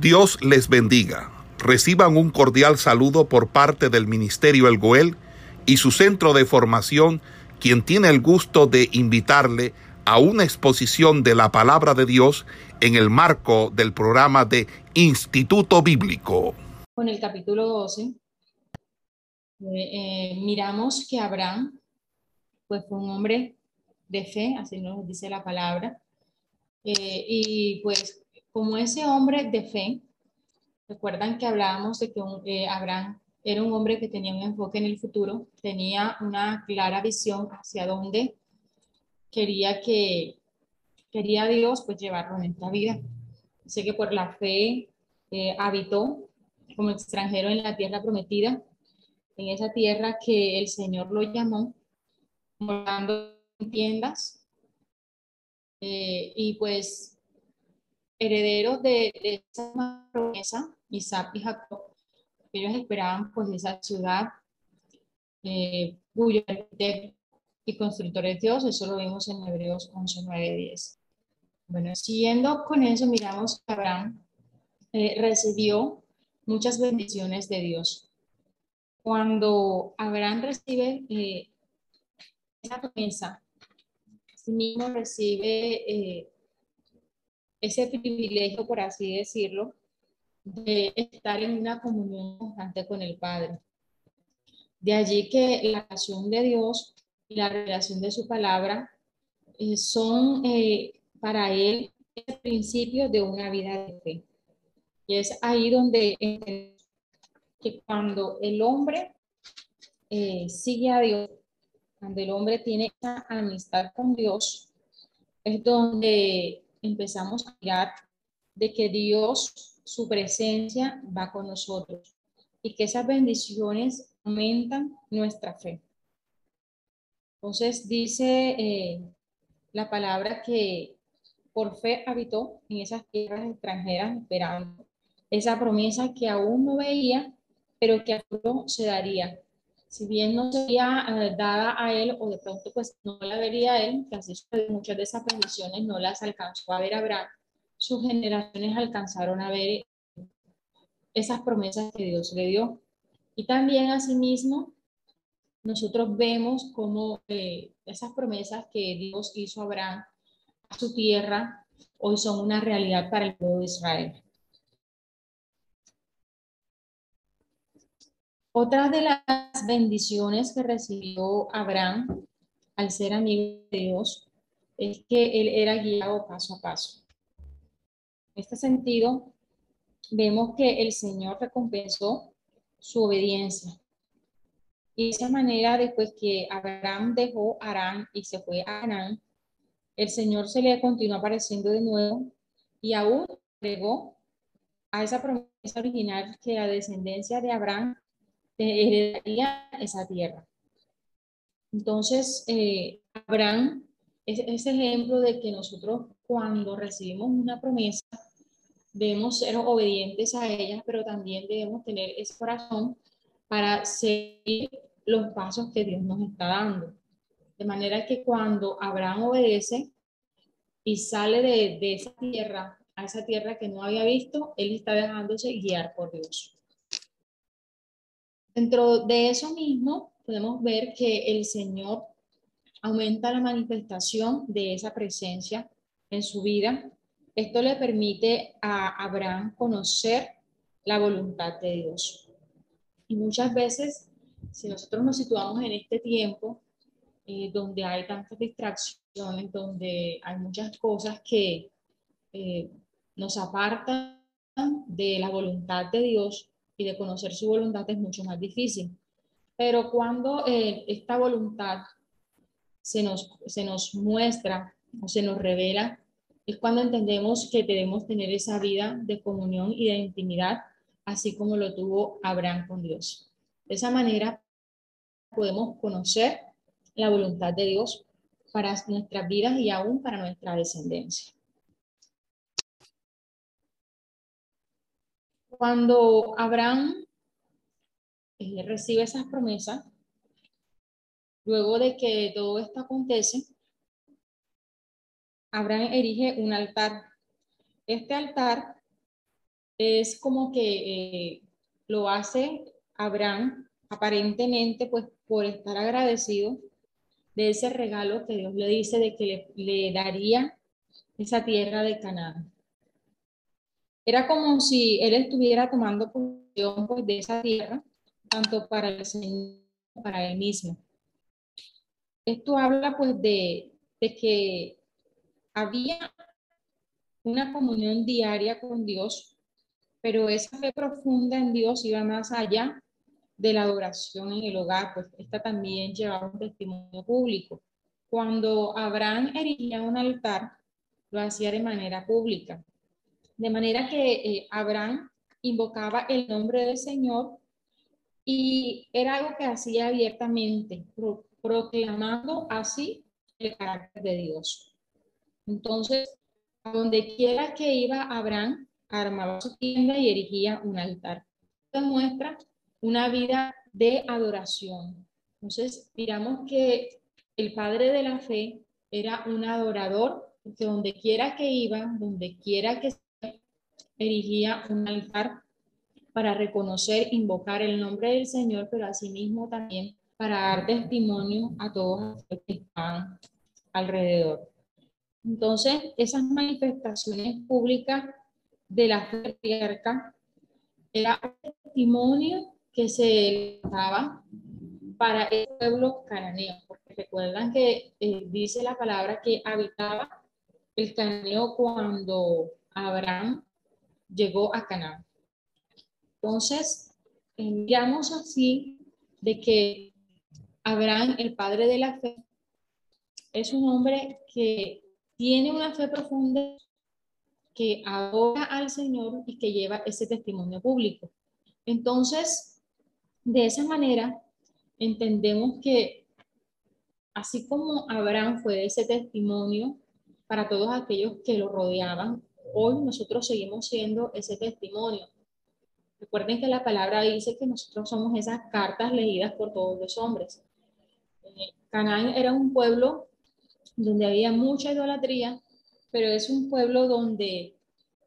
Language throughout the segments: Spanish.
Dios les bendiga. Reciban un cordial saludo por parte del Ministerio El Goel y su centro de formación, quien tiene el gusto de invitarle a una exposición de la palabra de Dios en el marco del programa de Instituto Bíblico. Con el capítulo 12, eh, eh, miramos que Abraham pues, fue un hombre de fe, así nos dice la palabra, eh, y pues como ese hombre de fe, recuerdan que hablábamos de que eh, Abraham era un hombre que tenía un enfoque en el futuro, tenía una clara visión hacia dónde quería que quería Dios pues llevarlo en esta vida. Sé que por la fe eh, habitó como extranjero en la tierra prometida, en esa tierra que el Señor lo llamó, morando en tiendas. Eh, y pues herederos de, esa promesa, Isaac y Jacob, ellos esperaban pues esa ciudad eh, cuyo y constructor es Dios, eso lo vimos en Hebreos 11, 9, 10. Bueno, siguiendo con eso, miramos que Abraham eh, recibió muchas bendiciones de Dios. Cuando Abraham recibe eh, esa promesa, sí mismo recibe eh, ese privilegio, por así decirlo, de estar en una comunión constante con el Padre. De allí que la relación de Dios y la relación de su palabra eh, son eh, para él el principio de una vida de fe. Y es ahí donde que cuando el hombre eh, sigue a Dios, cuando el hombre tiene esa amistad con Dios, es donde empezamos a mirar de que Dios, su presencia va con nosotros y que esas bendiciones aumentan nuestra fe. Entonces dice eh, la palabra que por fe habitó en esas tierras extranjeras esperando esa promesa que aún no veía, pero que a se daría. Si bien no sería eh, dada a él o de pronto pues no la vería él, así muchas de esas bendiciones no las alcanzó a ver Abraham, sus generaciones alcanzaron a ver esas promesas que Dios le dio. Y también asimismo, nosotros vemos cómo eh, esas promesas que Dios hizo a Abraham, a su tierra, hoy son una realidad para el pueblo de Israel. Otra de las bendiciones que recibió Abraham al ser amigo de Dios es que él era guiado paso a paso. En este sentido, vemos que el Señor recompensó su obediencia. Y de esa manera, después que Abraham dejó Arán y se fue a Arán, el Señor se le continuó apareciendo de nuevo y aún agregó a esa promesa original que la descendencia de Abraham heredaría esa tierra. Entonces, eh, Abraham es ese ejemplo de que nosotros cuando recibimos una promesa, debemos ser obedientes a ella, pero también debemos tener ese corazón para seguir los pasos que Dios nos está dando. De manera que cuando Abraham obedece y sale de, de esa tierra a esa tierra que no había visto, él está dejándose guiar por Dios. Dentro de eso mismo, podemos ver que el Señor aumenta la manifestación de esa presencia en su vida. Esto le permite a Abraham conocer la voluntad de Dios. Y muchas veces, si nosotros nos situamos en este tiempo, eh, donde hay tantas distracciones, donde hay muchas cosas que eh, nos apartan de la voluntad de Dios, y de conocer su voluntad es mucho más difícil. Pero cuando eh, esta voluntad se nos, se nos muestra o se nos revela, es cuando entendemos que debemos tener esa vida de comunión y de intimidad, así como lo tuvo Abraham con Dios. De esa manera podemos conocer la voluntad de Dios para nuestras vidas y aún para nuestra descendencia. Cuando Abraham eh, recibe esas promesas, luego de que todo esto acontece, Abraham erige un altar. Este altar es como que eh, lo hace Abraham aparentemente pues por estar agradecido de ese regalo que Dios le dice de que le, daría esa tierra de Canaán. Era como si él estuviera tomando posesión pues, de esa tierra, tanto para el Señor como para él mismo. Esto habla pues de, de que había una comunión diaria con Dios, pero esa fe profunda en Dios iba más allá de la adoración en el hogar, pues esta también llevaba un testimonio público. Cuando Abraham erigía un altar, lo hacía de manera pública. De manera que eh, Abraham invocaba el nombre del Señor y era algo que hacía abiertamente, proclamando así el carácter de Dios. Entonces, a donde quiera que iba Abraham, armaba su tienda y erigía un altar. Esto muestra una vida de adoración. Entonces, digamos que el padre de la fe era un adorador, que donde quiera que iba, donde quiera que erigía un altar para reconocer, invocar el nombre del Señor, pero asimismo también para dar testimonio a todos los que están alrededor. Entonces, esas manifestaciones públicas de la fe era un testimonio que se daba para el pueblo cananeo, porque recuerdan que eh, dice la palabra que habitaba el cananeo cuando Abraham llegó a Canaán. Entonces, enviamos así de que Abraham, el padre de la fe, es un hombre que tiene una fe profunda, que adora al Señor y que lleva ese testimonio público. Entonces, de esa manera, entendemos que así como Abraham fue ese testimonio para todos aquellos que lo rodeaban, hoy nosotros seguimos siendo ese testimonio. Recuerden que la palabra dice que nosotros somos esas cartas leídas por todos los hombres. Eh, Canaán era un pueblo donde había mucha idolatría, pero es un pueblo donde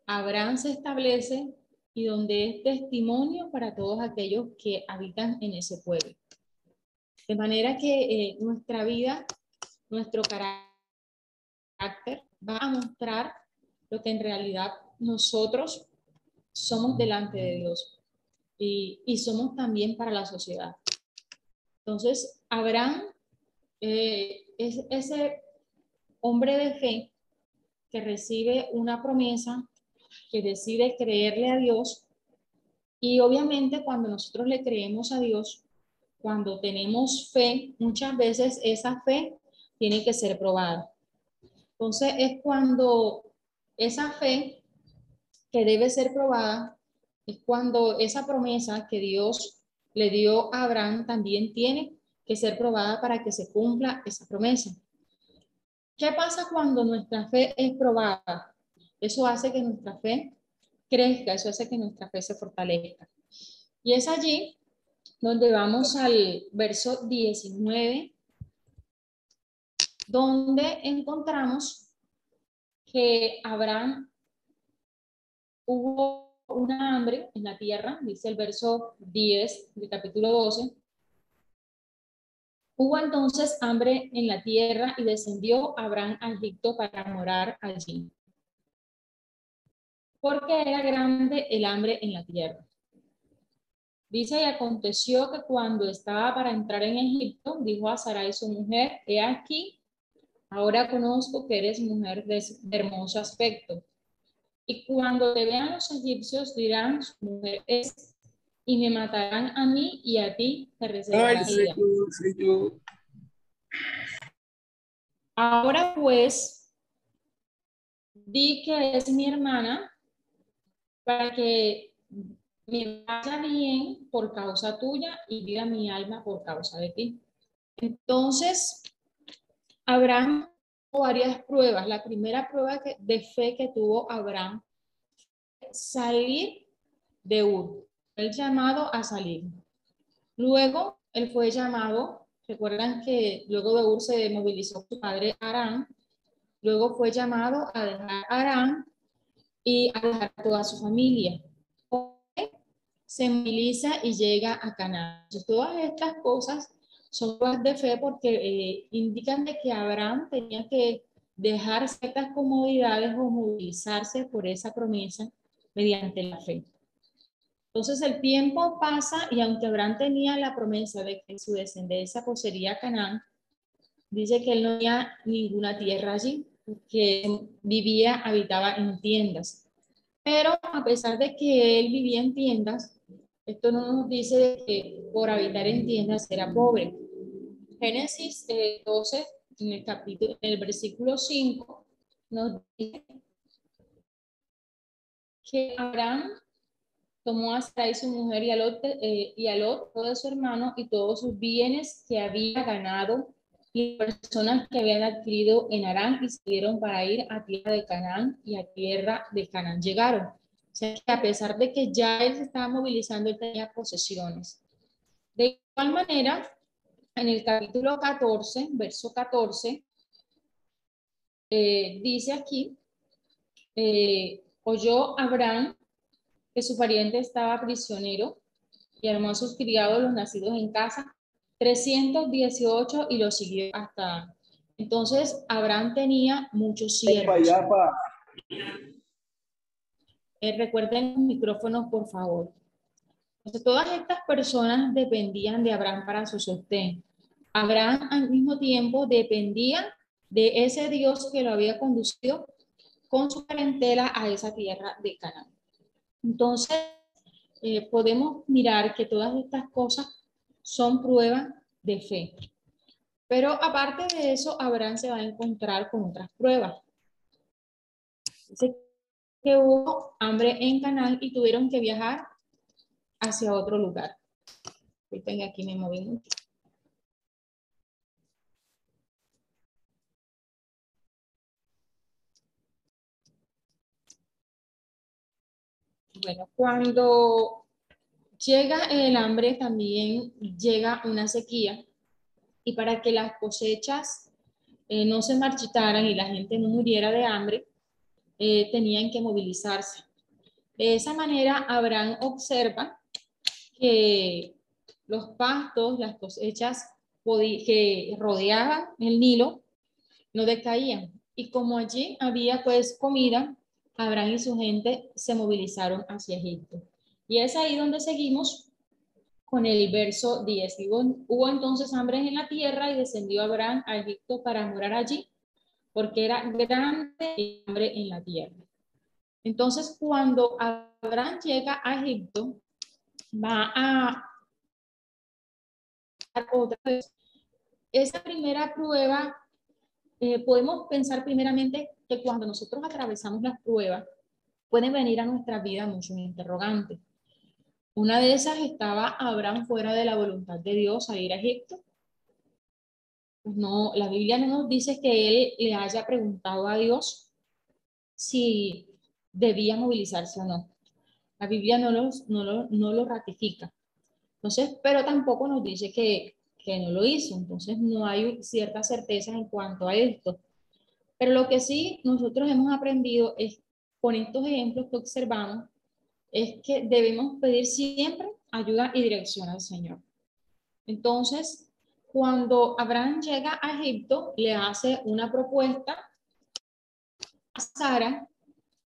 Abraham se establece y donde es testimonio para todos aquellos que habitan en ese pueblo. De manera que eh, nuestra vida, nuestro carácter va a mostrar lo que en realidad nosotros somos delante de Dios y, y somos también para la sociedad. Entonces, Abraham eh, es ese hombre de fe que recibe una promesa, que decide creerle a Dios. Y obviamente cuando nosotros le creemos a Dios, cuando tenemos fe, muchas veces esa fe tiene que ser probada. Entonces es cuando esa fe que debe ser probada, es cuando esa promesa que Dios le dio a Abraham también tiene que ser probada para que se cumpla esa promesa. ¿Qué pasa cuando nuestra fe es probada? Eso hace que nuestra fe crezca, eso hace que nuestra fe se fortalezca. Y es allí donde vamos al verso 19, donde encontramos que Abraham hubo una hambre en la tierra, dice el verso 10 del capítulo 12, Hubo entonces hambre en la tierra y descendió Abraham a Egipto para morar allí. Porque era grande el hambre en la tierra. Dice, y aconteció que cuando estaba para entrar en Egipto, dijo a Sarai su mujer, he aquí, ahora conozco que eres mujer de, hermoso aspecto. Y cuando te vean los egipcios, dirán, su mujer es y me matarán a mí y a ti te reservarán Ahora pues, di que es mi hermana para que me vaya bien por causa tuya y viva mi alma por causa de ti. Entonces, Abraham tuvo varias pruebas. La primera prueba de fe que tuvo Abraham, salir de Ur el llamado a salir. Luego, él fue llamado, recuerdan que luego de Ur se movilizó su padre Arán, luego fue llamado a dejar Arán y a dejar toda su familia. se moviliza y llega a Canaán. Todas estas cosas son pruebas de fe porque eh, indican de que Abraham tenía que dejar ciertas comodidades o movilizarse por esa promesa mediante la fe. Entonces el tiempo pasa y aunque Abraham tenía la promesa de que su descendencia poseería Canaán, dice que él no tenía ninguna tierra allí, que vivía, habitaba en tiendas. Pero a pesar de que él vivía en tiendas, esto no nos dice que por habitar en tiendas era pobre. Génesis 12, eh, en el capítulo, en el versículo 5, nos dice que Abraham tomó a Sarai su mujer y a Lot, eh, y a Lot, todo su hermano y todos sus bienes que había ganado y personas que habían adquirido en Arán y salieron para ir a tierra de Canaán y a tierra de Canaán llegaron. O sea que a pesar de que ya él se estaba movilizando, él tenía posesiones. De igual manera, en el capítulo 14, verso 14, eh, dice aquí, eh, oyó Abraham que su pariente estaba prisionero y armó a sus criados los nacidos en casa 318 y lo siguió hasta. Entonces, Abraham tenía muchos siervos. Eh, recuerden los micrófonos, por favor. Entonces, todas estas personas dependían de Abraham para su sostén. Abraham al mismo tiempo dependía de ese Dios que lo había conducido con su parentela a esa tierra de Canaán. Entonces, eh, podemos mirar que todas estas cosas son pruebas de fe. Pero aparte de eso, Abraham se va a encontrar con otras pruebas. Dice que hubo hambre en Canaán y tuvieron que viajar hacia otro lugar. aquí me moví mucho. Bueno, cuando Llega el hambre, también llega una sequía y para que las cosechas eh, no se marchitaran y la gente no muriera de hambre, eh, tenían que movilizarse. De esa manera, Abraham observa que los pastos, las cosechas que rodeaban el Nilo, no decaían. Y como allí había pues comida, Abraham y su gente se movilizaron hacia Egipto. Y es ahí donde seguimos con el verso 10. Hubo, entonces hambre en la tierra y descendió Abraham a Egipto para morar allí, porque era grande hambre en la tierra. Entonces, cuando Abraham llega a Egipto, va a otra vez. Esa primera prueba, eh, podemos pensar primeramente que cuando nosotros atravesamos las pruebas, pueden venir a nuestra vida muchos interrogantes. Una de esas estaba Abraham fuera de la voluntad de Dios a ir a Egipto. Pues no, la Biblia no nos dice que él le haya preguntado a Dios si debía movilizarse o no. La Biblia no, no, lo, ratifica. Entonces, pero tampoco nos dice que, que no lo hizo. Entonces, no hay cierta certeza en cuanto a esto. Pero lo que sí nosotros hemos aprendido es con estos ejemplos que observamos es que debemos pedir siempre ayuda y dirección al Señor. Entonces, cuando Abraham llega a Egipto, le hace una propuesta a Sara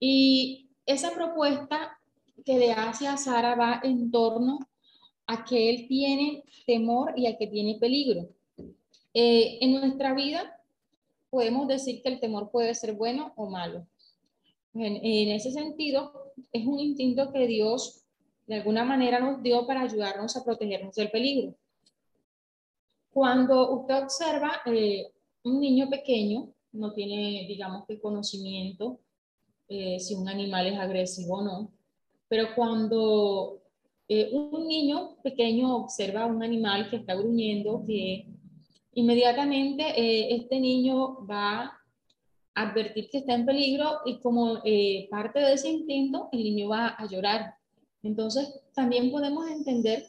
y esa propuesta que le hace a Sara va en torno a que él tiene temor y a que tiene peligro. Eh, en nuestra vida podemos decir que el temor puede ser bueno o malo. En, ese sentido, es un instinto que Dios de alguna manera nos dio para ayudarnos a protegernos del peligro. Cuando usted observa eh, un niño pequeño, no tiene, digamos que conocimiento eh, si un animal es agresivo o no, pero cuando eh, un niño pequeño observa un animal que está gruñendo, que inmediatamente este niño va advertir que está en peligro y como eh, parte de ese instinto, el niño va a llorar. Entonces, también podemos entender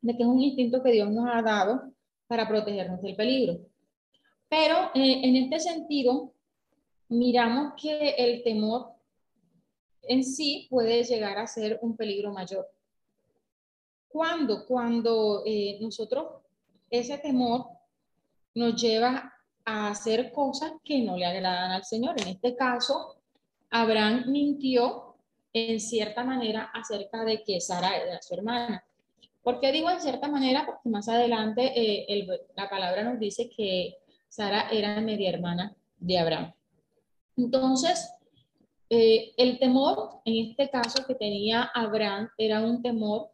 de que es un instinto que Dios nos ha dado para protegernos del peligro. Pero eh, en este sentido, miramos que el temor en sí puede llegar a ser un peligro mayor. ¿Cuándo? Cuando eh, nosotros, ese temor nos lleva a hacer cosas que no le agradan al Señor. En este caso, Abraham mintió en cierta manera acerca de que Sara era su hermana. ¿Por qué digo en cierta manera? Porque más adelante eh, la palabra nos dice que Sara era media hermana de Abraham. Entonces, eh, el temor, en este caso que tenía Abraham, era un temor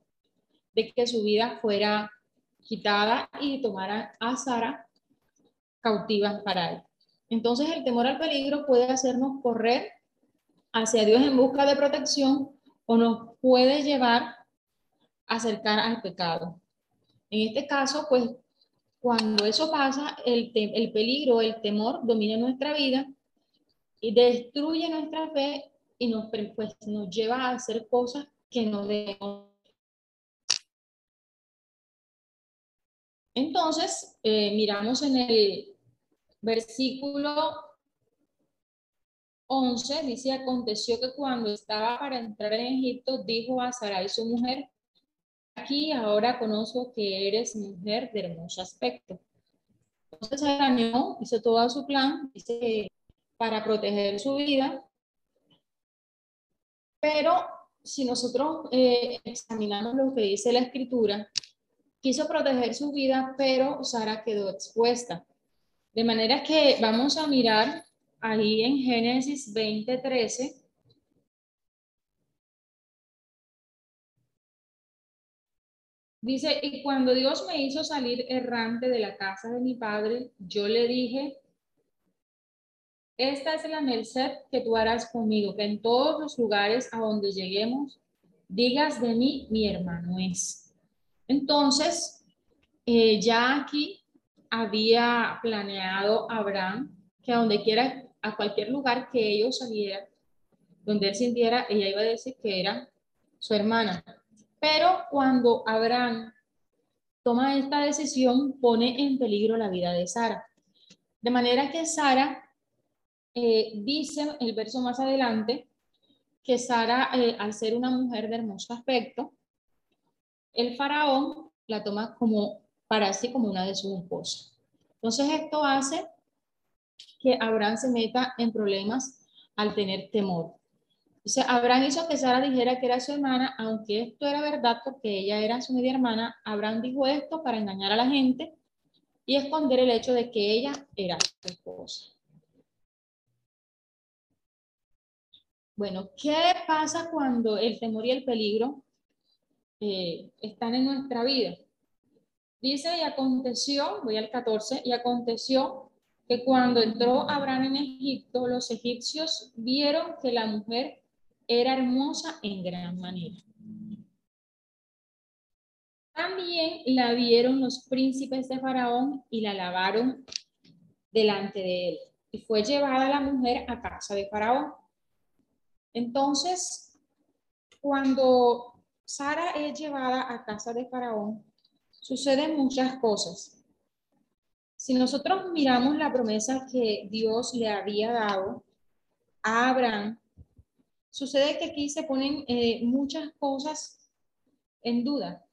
de que su vida fuera quitada y tomara a Sara cautiva para él. Entonces, el temor al peligro puede hacernos correr hacia Dios en busca de protección o nos puede llevar a acercar al pecado. En este caso, pues, cuando eso pasa, el, el peligro, el temor domina nuestra vida y destruye nuestra fe y nos, pues, nos lleva a hacer cosas que no debemos. Entonces, eh, miramos en el versículo 11, dice, aconteció que cuando estaba para entrar en Egipto, dijo a Sarai su mujer, aquí ahora conozco que eres mujer de hermoso aspecto. Entonces Abraham hizo todo su plan, para proteger su vida. Pero si nosotros eh, examinamos lo que dice la escritura, quiso proteger su vida, pero Sara quedó expuesta. De manera que vamos a mirar ahí en Génesis 20:13. Dice, y cuando Dios me hizo salir errante de la casa de mi padre, yo le dije, esta es la merced que tú harás conmigo, que en todos los lugares a donde lleguemos, digas de mí, mi hermano es. Entonces, eh, ya aquí había planeado Abraham que a donde quiera, a cualquier lugar que ellos salieran, donde él sintiera, ella iba a decir que era su hermana. Pero cuando Abraham toma esta decisión, pone en peligro la vida de Sara. De manera que Sara eh, dice el verso más adelante que Sara, eh, al ser una mujer de hermoso aspecto, el faraón la toma como para sí como una de sus esposas. Entonces esto hace que Abraham se meta en problemas al tener temor. Entonces Abraham hizo que Sara dijera que era su hermana, aunque esto era verdad porque ella era su media hermana, Abraham dijo esto para engañar a la gente y esconder el hecho de que ella era su esposa. Bueno, ¿qué pasa cuando el temor y el peligro eh, están en nuestra vida? Dice, y aconteció, voy al 14, y aconteció que cuando entró Abraham en Egipto, los egipcios vieron que la mujer era hermosa en gran manera. También la vieron los príncipes de Faraón y la lavaron delante de él. Y fue llevada la mujer a casa de Faraón. Entonces, cuando Sara es llevada a casa de Faraón, suceden muchas cosas. Si nosotros miramos la promesa que Dios le había dado a Abraham, sucede que aquí se ponen eh, muchas cosas en duda.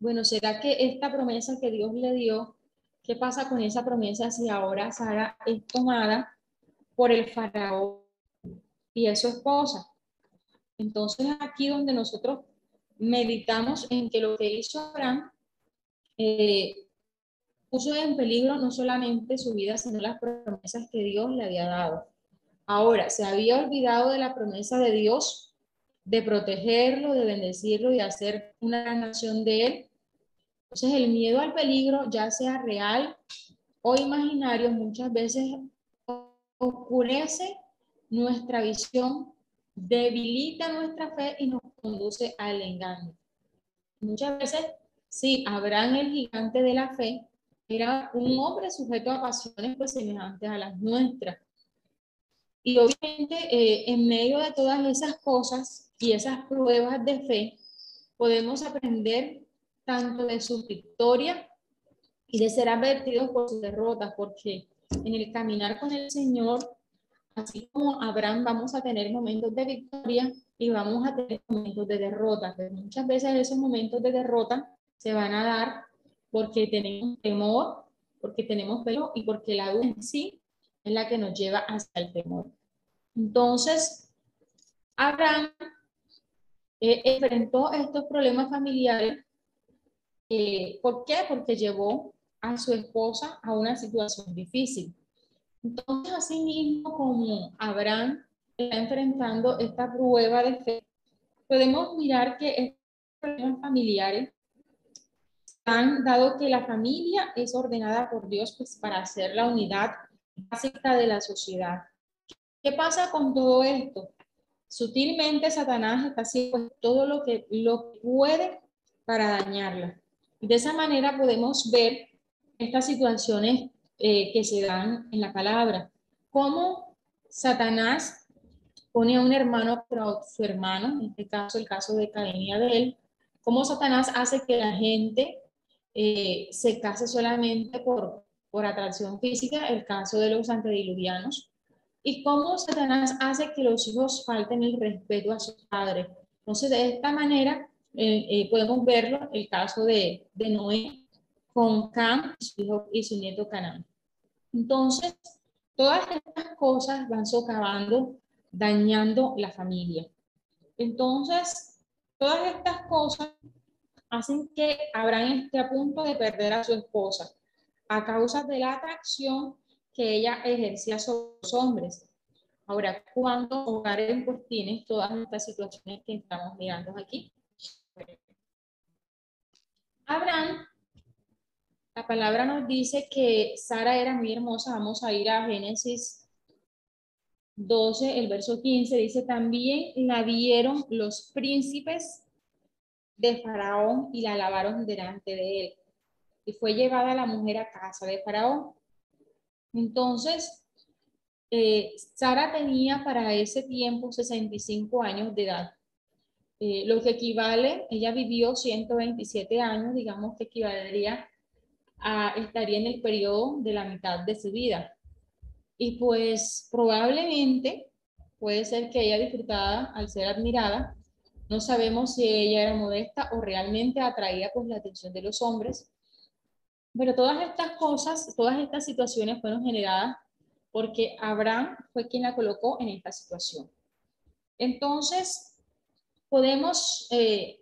Bueno, ¿será que esta promesa que Dios le dio, qué pasa con esa promesa si ahora Sara es tomada por el faraón y es su esposa. Entonces aquí donde nosotros meditamos en que lo que hizo Abraham eh, puso en peligro no solamente su vida, sino las promesas que Dios le había dado. Ahora, se había olvidado de la promesa de Dios de protegerlo, de bendecirlo y hacer una nación de él. Entonces el miedo al peligro, ya sea real o imaginario, muchas veces oscurece nuestra visión, debilita nuestra fe y nos conduce al engaño. Muchas veces, sí, Abraham, el gigante de la fe, era un hombre sujeto a pasiones pues, semejantes a las nuestras. Y obviamente, eh, en medio de todas esas cosas y esas pruebas de fe, podemos aprender tanto de su victoria y de ser advertidos por sus derrotas, porque en el caminar con el Señor Así como Abraham vamos a tener momentos de victoria y vamos a tener momentos de derrota. Pero muchas veces esos momentos de derrota se van a dar porque tenemos temor, porque tenemos pelo y porque la duda en sí es la que nos lleva hacia el temor. Entonces, Abraham eh, enfrentó estos problemas familiares. Eh, ¿Por qué? Porque llevó a su esposa a una situación difícil. Entonces, así mismo como Abraham está enfrentando esta prueba de fe, podemos mirar que estos problemas familiares han dado que la familia es ordenada por Dios pues, para hacer la unidad básica de la sociedad. ¿Qué pasa con todo esto? Sutilmente Satanás está haciendo todo lo que, lo puede para dañarla. De esa manera podemos ver estas situaciones eh, que se dan en la palabra. Cómo Satanás pone a un hermano a su hermano, en este caso el caso de Caín y Abel, cómo Satanás hace que la gente eh, se case solamente por, por atracción física, el caso de los antediluvianos, y cómo Satanás hace que los hijos falten el respeto a sus padres. Entonces, de esta manera, eh, eh, podemos verlo, el caso de, de Noé con Cam su, hijo, y su nieto Canaán. Entonces, todas estas cosas van socavando, dañando la familia. Entonces, todas estas cosas hacen que Abraham esté a punto de perder a su esposa a causa de la atracción que ella ejercía sobre los hombres. Ahora, ¿cuándo hogares pues tienes todas estas situaciones que estamos mirando aquí? Abraham, la palabra nos dice que Sara era muy hermosa. Vamos a ir a Génesis 12, el verso 15, dice, también la vieron los príncipes de Faraón y la lavaron delante de él. Y fue llevada la mujer a casa de Faraón. Entonces, eh, Sara tenía para ese tiempo 65 años de edad, eh, lo que equivale, ella vivió 127 años, digamos que equivaldría a, estaría en el periodo de la mitad de su vida. Y pues probablemente puede ser que ella disfrutada al ser admirada no sabemos si ella era modesta o realmente atraía pues la atención de los hombres. Pero todas estas cosas, todas estas situaciones fueron generadas porque Abraham fue quien la colocó en esta situación. Entonces, podemos eh,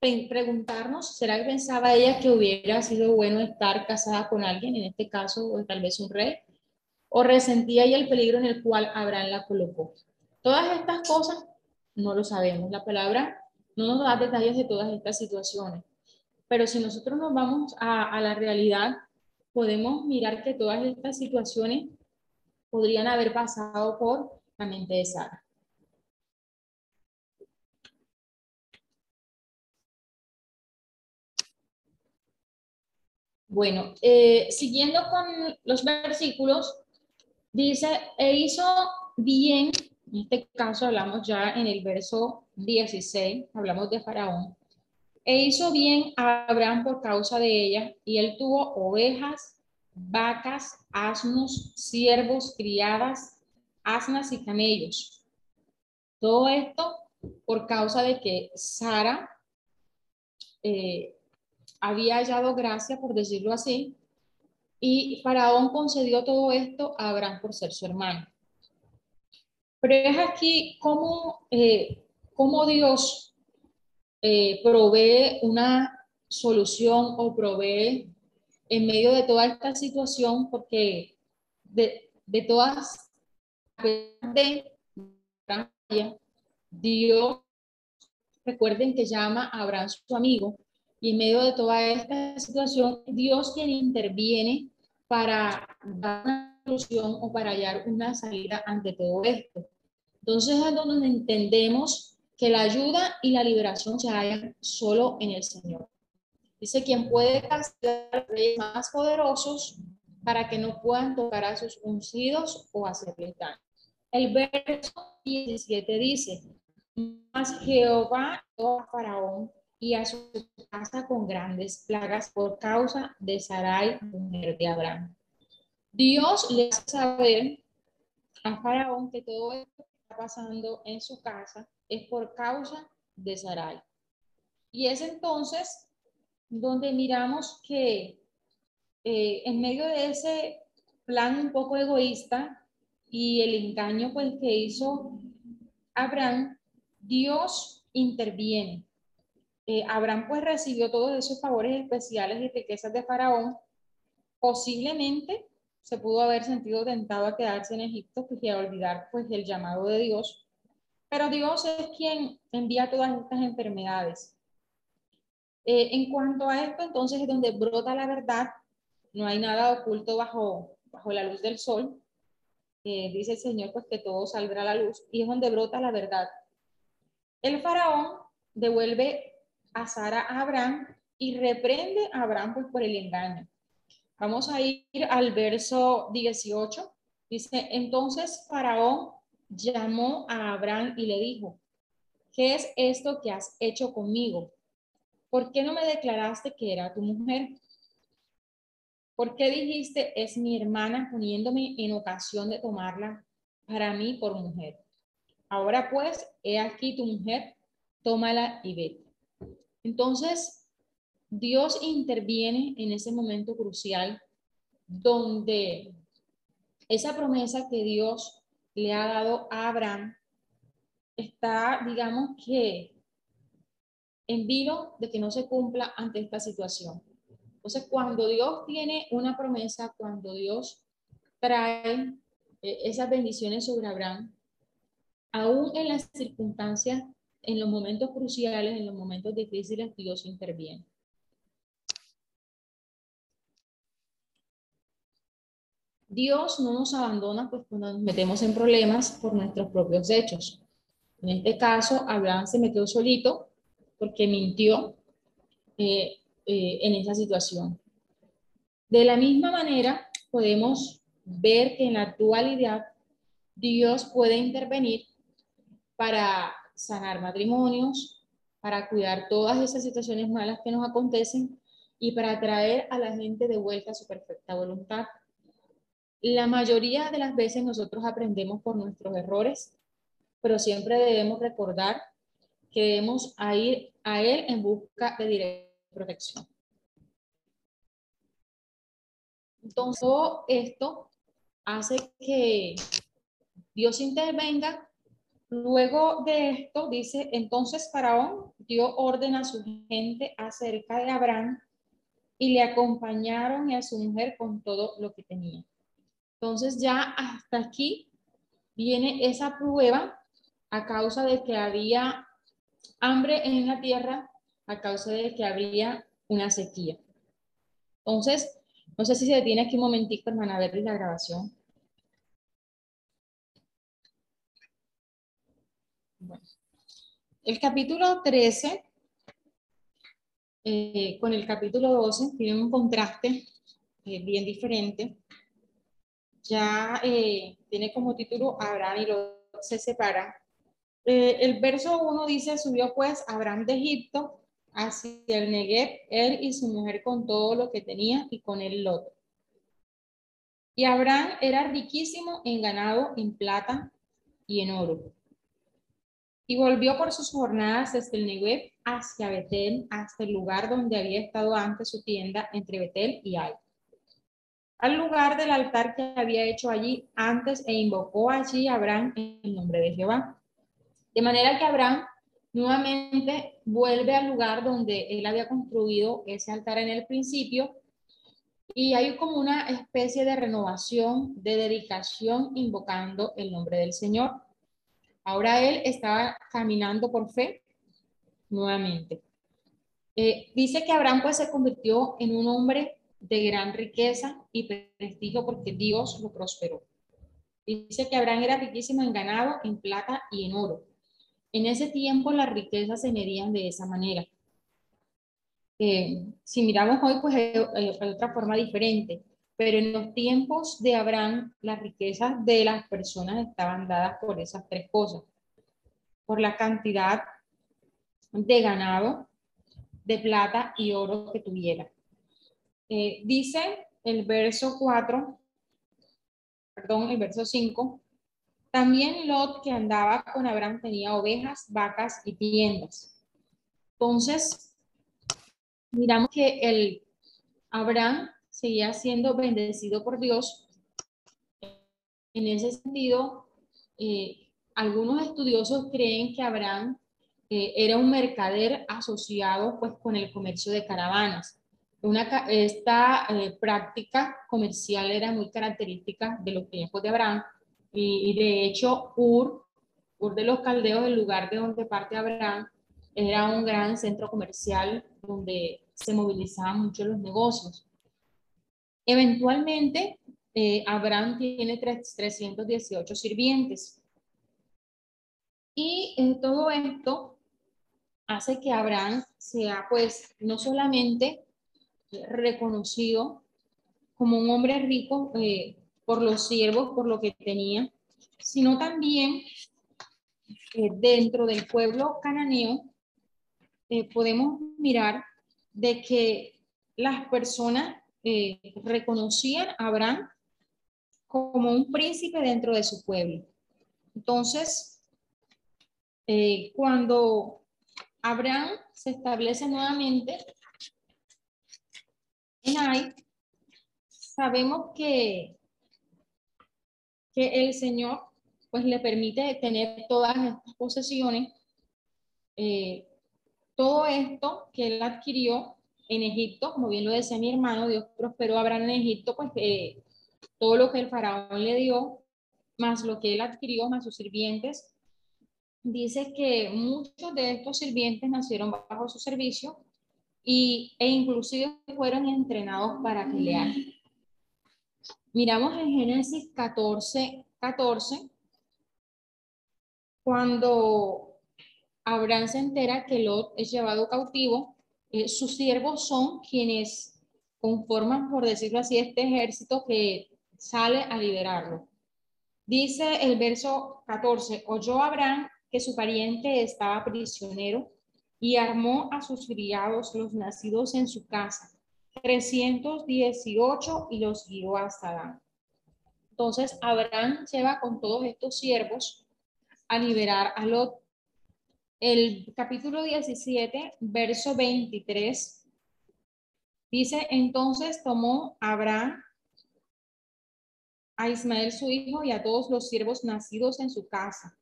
preguntarnos, ¿será que pensaba ella que hubiera sido bueno estar casada con alguien, en este caso tal vez un rey? ¿O resentía ella el peligro en el cual Abraham la colocó? Todas estas cosas no lo sabemos. La palabra no nos da detalles de todas estas situaciones. Pero si nosotros nos vamos a, la realidad, podemos mirar que todas estas situaciones podrían haber pasado por la mente de Sara. Bueno, eh, siguiendo con los versículos, dice, e hizo bien en este caso hablamos ya en el verso 16, hablamos de Faraón. E hizo bien a Abraham por causa de ella, y él tuvo ovejas, vacas, asnos, siervos, criadas, asnas y camellos. Todo esto por causa de que Sara eh, había hallado gracia, por decirlo así, y Faraón concedió todo esto a Abraham por ser su hermano. Pero es aquí cómo, eh, Dios eh, provee una solución o provee en medio de toda esta situación, porque de, de todas, de Dios, recuerden que llama a Abraham su amigo, y en medio de toda esta situación, Dios quien interviene para dar una solución o para hallar una salida ante todo esto. Entonces es donde entendemos que la ayuda y la liberación se hallan solo en el Señor. Dice quien puede castigar reyes más poderosos para que no puedan tocar a sus ungidos o hacerles daño. El verso 17 dice, mas Jehová a Faraón y a su casa con grandes plagas por causa de Sarai, mujer de Abraham. Dios le hace saber a Faraón que todo esto pasando en su casa es por causa de Sarai. Y es entonces donde miramos que eh, en medio de ese plan un poco egoísta y el engaño pues que hizo Abraham, Dios interviene. Eh, Abraham pues recibió todos esos favores especiales y riquezas de Faraón. Posiblemente se pudo haber sentido tentado a quedarse en Egipto pues, y a olvidar pues el llamado de Dios. Pero Dios es quien envía todas estas enfermedades. Eh, en cuanto a esto, entonces es donde brota la verdad. No hay nada oculto bajo, bajo la luz del sol. Eh, dice el Señor, pues que todo saldrá a la luz. Y es donde brota la verdad. El faraón devuelve a Sara a Abraham y reprende a Abraham pues, por el engaño. Vamos a ir al verso 18. Dice, entonces Faraón llamó a Abraham y le dijo, ¿qué es esto que has hecho conmigo? ¿Por qué no me declaraste que era tu mujer? ¿Por qué dijiste es mi hermana poniéndome en ocasión de tomarla para mí por mujer? Ahora pues, he aquí tu mujer, tómala y vete. Entonces, Dios interviene en ese momento crucial donde esa promesa que Dios le ha dado a Abraham está, digamos que, en vilo de que no se cumpla ante esta situación. Entonces, cuando Dios tiene una promesa, cuando Dios trae eh, esas bendiciones sobre Abraham, aún en las circunstancias, en los momentos cruciales, en los momentos difíciles, Dios interviene. Dios no nos abandona pues cuando nos metemos en problemas por nuestros propios hechos. En este caso, Abraham se metió solito porque mintió eh, eh, en esa situación. De la misma manera, podemos ver que en la actualidad Dios puede intervenir para sanar matrimonios, para cuidar todas esas situaciones malas que nos acontecen y para traer a la gente de vuelta a su perfecta voluntad. La mayoría de las veces nosotros aprendemos por nuestros errores, pero siempre debemos recordar que debemos ir a Él en busca de directa protección. Entonces, todo esto hace que Dios intervenga. Luego de esto, dice, entonces Faraón dio orden a su gente acerca de Abraham y le acompañaron a su mujer con todo lo que tenía. Entonces ya hasta aquí viene esa prueba a causa de que había hambre en la tierra, a causa de que había una sequía. Entonces, no sé si se detiene aquí un momentito, hermana, a la grabación. El capítulo 13 eh, con el capítulo 12 tiene un contraste eh, bien diferente ya eh, tiene como título Abraham y los se separa. Eh, el verso 1 dice, subió pues Abraham de Egipto hacia el Negev, él y su mujer con todo lo que tenía y con el Lot. Y Abraham era riquísimo en ganado, en plata y en oro. Y volvió por sus jornadas desde el Negev hacia Betel, hasta el lugar donde había estado antes su tienda entre Betel y Ai al lugar del altar que había hecho allí antes e invocó allí a Abraham en nombre de Jehová. De manera que Abraham nuevamente vuelve al lugar donde él había construido ese altar en el principio y hay como una especie de renovación, de dedicación, invocando el nombre del Señor. Ahora él estaba caminando por fe nuevamente. Eh, dice que Abraham pues se convirtió en un hombre de gran riqueza y prestigio porque Dios lo prosperó. Dice que Abraham era riquísimo en ganado, en plata y en oro. En ese tiempo las riquezas se medían de esa manera. Eh, si miramos hoy, pues hay, otra forma diferente, pero en los tiempos de Abraham las riquezas de las personas estaban dadas por esas tres cosas. Por la cantidad de ganado, de plata y oro que tuviera. Eh, dice el verso 4, perdón, el verso 5, También Lot, que andaba con Abraham, tenía ovejas, vacas y tiendas. Entonces, miramos que el Abraham seguía siendo bendecido por Dios. En ese sentido, eh, algunos estudiosos creen que Abraham eh, era un mercader asociado pues con el comercio de caravanas. Una, esta eh, práctica comercial era muy característica de los tiempos de Abraham y, de hecho Ur, Ur de los Caldeos, el lugar de donde parte Abraham, era un gran centro comercial donde se movilizaban mucho los negocios. Eventualmente, eh, Abraham tiene 318 sirvientes. Y en todo esto hace que Abraham sea, pues, no solamente reconocido como un hombre rico eh, por los siervos, por lo que tenía, sino también eh, dentro del pueblo cananeo eh, podemos mirar de que las personas reconocían a Abraham como un príncipe dentro de su pueblo. Entonces, cuando Abraham se establece nuevamente en Ai. Sabemos que, que el Señor pues le permite tener todas estas posesiones. Eh, todo esto que él adquirió en Egipto, como bien lo decía mi hermano, Dios prosperó a Abraham en Egipto, pues eh, todo lo que el faraón le dio, más lo que él adquirió, más sus sirvientes, dice que muchos de estos sirvientes nacieron bajo su servicio y, e inclusive fueron entrenados para pelear. Miramos en Génesis 14, 14, cuando Abraham se entera que Lot es llevado cautivo, eh, sus siervos son quienes conforman, por decirlo así, este ejército que sale a liberarlo. Dice el verso 14, oyó Abraham que su pariente estaba prisionero y armó a sus criados, los nacidos en su casa, 318 y los guió hasta Dan. Entonces Abraham lleva con todos estos siervos a liberar a Lot. El capítulo 17, verso 23, dice, entonces tomó Abraham a Ismael su hijo y a todos los siervos nacidos en su casa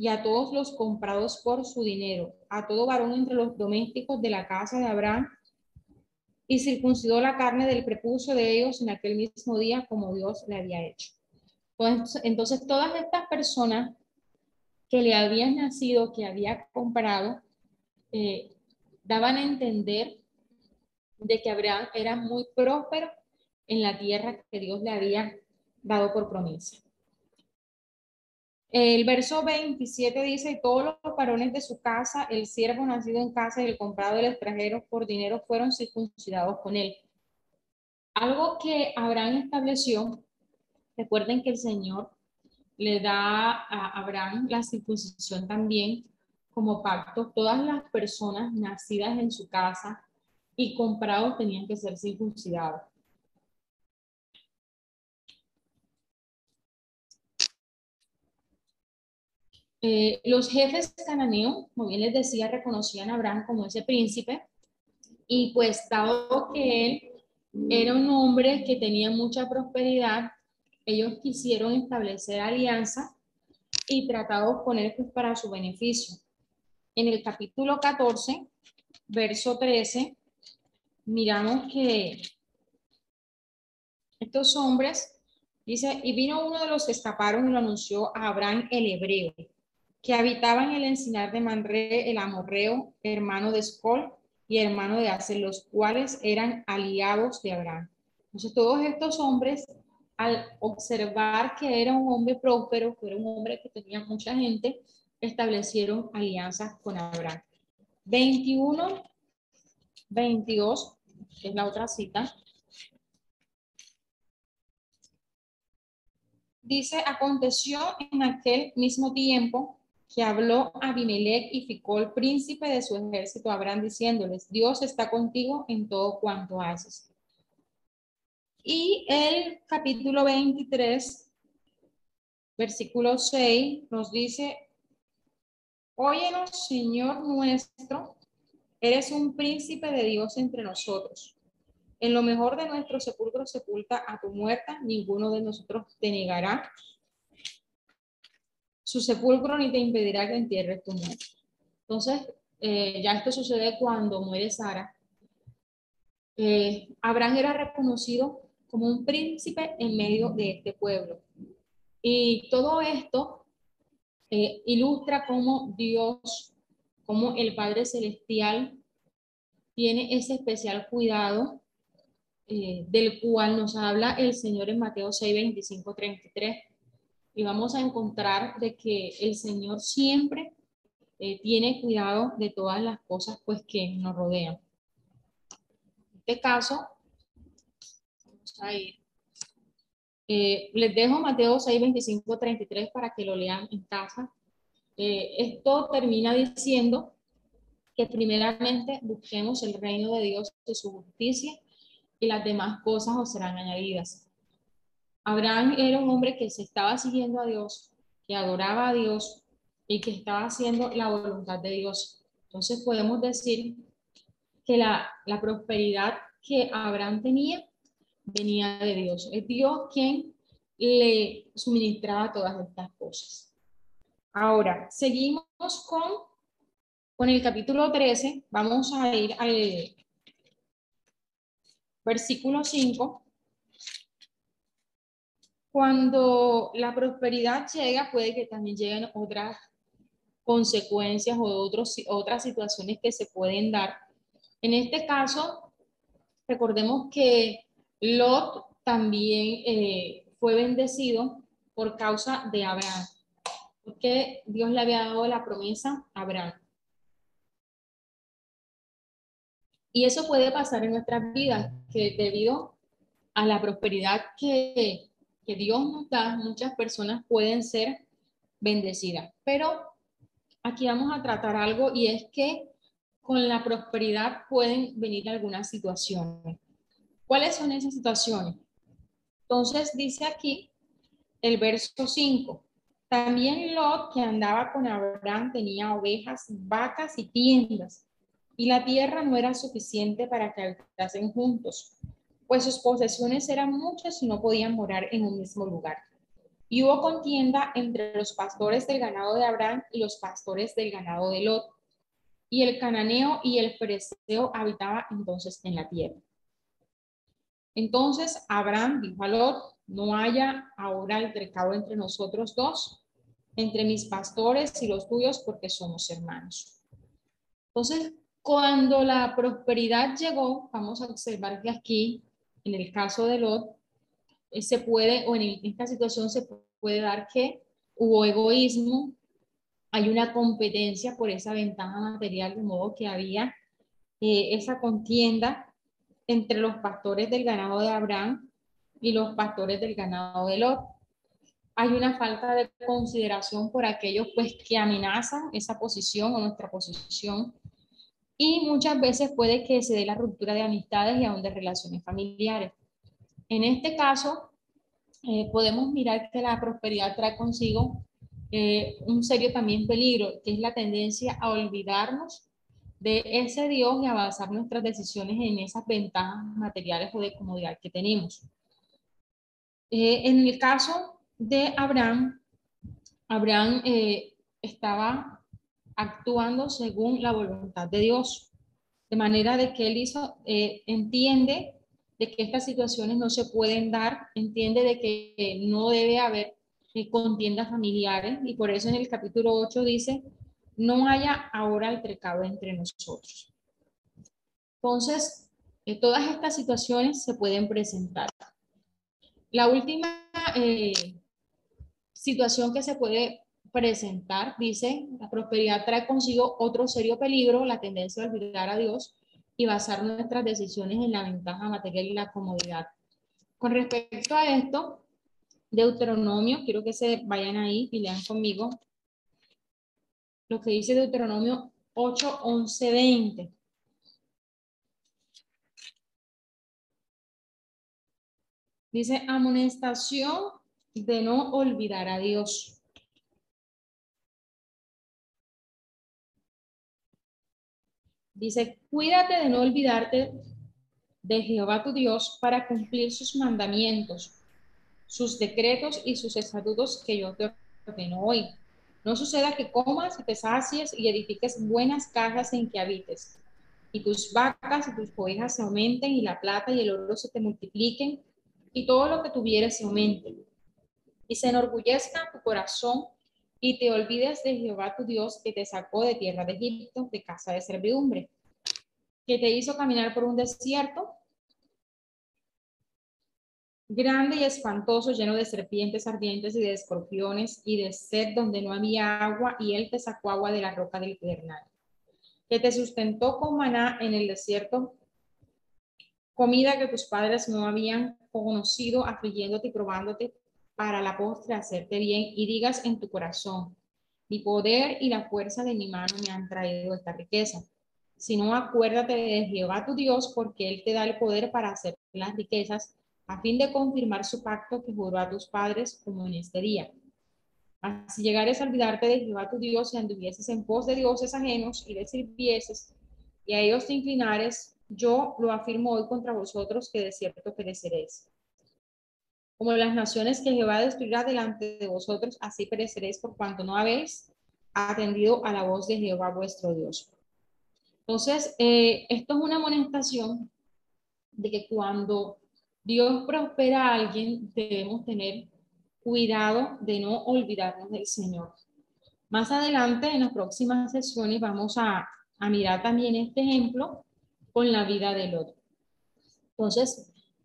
y a todos los comprados por su dinero, a todo varón entre los domésticos de la casa de Abraham, y circuncidó la carne del prepucio de ellos en aquel mismo día como Dios le había hecho. Entonces, todas estas personas que le habían nacido, que había comprado, eh, daban a entender de que Abraham era muy próspero en la tierra que Dios le había dado por promesa. El verso 27 dice, todos los varones de su casa, el siervo nacido en casa y el comprado del extranjero por dinero fueron circuncidados con él. Algo que Abraham estableció, recuerden que el Señor le da a Abraham la circuncisión también como pacto. Todas las personas nacidas en su casa y comprados tenían que ser circuncidados. Eh, los jefes cananeos, como bien les decía, reconocían a Abraham como ese príncipe y pues dado que él era un hombre que tenía mucha prosperidad, ellos quisieron establecer alianza y tratados con él pues, para su beneficio. En el capítulo 14, verso 13, miramos que estos hombres, dice, y vino uno de los que escaparon y lo anunció a Abraham el hebreo que habitaban el encinar de Manre, el amorreo, hermano de Escol y hermano de Aser, los cuales eran aliados de Abraham. Entonces, todos estos hombres, al observar que era un hombre próspero, que era un hombre que tenía mucha gente, establecieron alianzas con Abraham. 21, 22, es la otra cita. Dice, aconteció en aquel mismo tiempo que habló Abimelech y Ficol, príncipe de su ejército, Abraham, diciéndoles, Dios está contigo en todo cuanto haces. Y el capítulo 23, versículo 6 nos dice, Óyenos, Señor nuestro, eres un príncipe de Dios entre nosotros. En lo mejor de nuestro sepulcro sepulta a tu muerta, ninguno de nosotros te negará su sepulcro ni te impedirá que entierres tu muerte. Entonces, eh, ya esto sucede cuando muere Sara. Eh, Abraham era reconocido como un príncipe en medio de este pueblo. Y todo esto eh, ilustra cómo Dios, cómo el Padre Celestial tiene ese especial cuidado del cual nos habla el Señor en Mateo 6, 25, 33 y vamos a encontrar de que el Señor siempre eh, tiene cuidado de todas las cosas pues que nos rodean. En este caso, vamos a ir. Eh, les dejo Mateo 6, 25, 33 para que lo lean en casa. Eh, esto termina diciendo que primeramente busquemos el reino de Dios y su justicia y las demás cosas os serán añadidas. Abraham era un hombre que se estaba siguiendo a Dios, que adoraba a Dios y que estaba haciendo la voluntad de Dios. Entonces podemos decir que la, prosperidad que Abraham tenía venía de Dios. Es Dios quien le suministraba todas estas cosas. Ahora, seguimos con, con el capítulo 13. Vamos a ir al versículo 5 cuando la prosperidad llega, puede que también lleguen otras consecuencias o otros, otras situaciones que se pueden dar. En este caso, recordemos que Lot también eh, fue bendecido por causa de Abraham, porque Dios le había dado la promesa a Abraham. Y eso puede pasar en nuestras vidas, que debido a la prosperidad que que Dios nos da, muchas personas pueden ser bendecidas. Pero aquí vamos a tratar algo y es que con la prosperidad pueden venir algunas situaciones. ¿Cuáles son esas situaciones? Entonces dice aquí el verso 5. También Lot, que andaba con Abraham, tenía ovejas, vacas y tiendas, y la tierra no era suficiente para que habitasen juntos pues sus posesiones eran muchas y no podían morar en un mismo lugar. Y hubo contienda entre los pastores del ganado de Abraham y los pastores del ganado de Lot. Y el cananeo y el fereceo habitaba entonces en la tierra. Entonces Abraham dijo a Lot, no haya ahora altercado entre nosotros dos, entre mis pastores y los tuyos, porque somos hermanos. Entonces, cuando la prosperidad llegó, vamos a observar que aquí en el caso de Lot, eh, se puede, o en esta situación se puede dar que hubo egoísmo, hay una competencia por esa ventaja material, de modo que había eh, esa contienda entre los pastores del ganado de Abraham y los pastores del ganado de Lot. Hay una falta de consideración por aquellos pues que amenazan esa posición o nuestra posición y muchas veces puede que se dé la ruptura de amistades y aún de relaciones familiares. En este caso, eh, podemos mirar que la prosperidad trae consigo eh, un serio también peligro, que es la tendencia a olvidarnos de ese Dios y a basar nuestras decisiones en esas ventajas materiales o de comodidad que tenemos. Eh, en el caso de Abraham, Abraham estaba actuando según la voluntad de Dios. De manera de que él hizo, eh, entiende de que estas situaciones no se pueden dar, entiende de que no debe haber eh, contiendas familiares y por eso en el capítulo 8 dice, no haya ahora altercado entre nosotros. Entonces, eh, todas estas situaciones se pueden presentar. La última situación que se puede presentar, dice, la prosperidad trae consigo otro serio peligro, la tendencia a olvidar a Dios y basar nuestras decisiones en la ventaja material y la comodidad. Con respecto a esto, Deuteronomio, quiero que se vayan ahí y lean conmigo lo que dice Deuteronomio 8, 11, 20. Dice, amonestación de no olvidar a Dios. Dice, cuídate de no olvidarte de Jehová tu Dios para cumplir sus mandamientos, sus decretos y sus estatutos que yo te ordeno hoy. No suceda que comas y te sacies y edifiques buenas casas en que habites, y tus vacas y tus ovejas se aumenten, y la plata y el oro se te multipliquen, y todo lo que tuvieres se aumente. Y se enorgullezca tu corazón, y te olvides de Jehová tu Dios que te sacó de tierra de Egipto, de casa de servidumbre que te hizo caminar por un desierto grande y espantoso, lleno de serpientes ardientes y de escorpiones y de sed donde no había agua, y él te sacó agua de la roca del Eternal, que te sustentó con maná en el desierto, comida que tus padres no habían conocido, afligiéndote y probándote para la postre hacerte bien, y digas en tu corazón, mi poder y la fuerza de mi mano me han traído esta riqueza sino acuérdate de Jehová tu Dios, porque Él te da el poder para hacer las riquezas, a fin de confirmar su pacto que juró a tus padres como en este día. Si llegares a olvidarte de Jehová tu Dios y anduvieses en pos de dioses ajenos y les sirvieses, y a ellos te inclinares, yo lo afirmo hoy contra vosotros que de cierto pereceréis. Como las naciones que Jehová destruirá delante de vosotros, así pereceréis por cuanto no habéis atendido a la voz de Jehová vuestro Dios. Entonces, eh, esto es una amonestación de que cuando Dios prospera a alguien, debemos tener cuidado de no olvidarnos del Señor. Más adelante, en las próximas sesiones, vamos a, mirar también este ejemplo con la vida del otro. Entonces,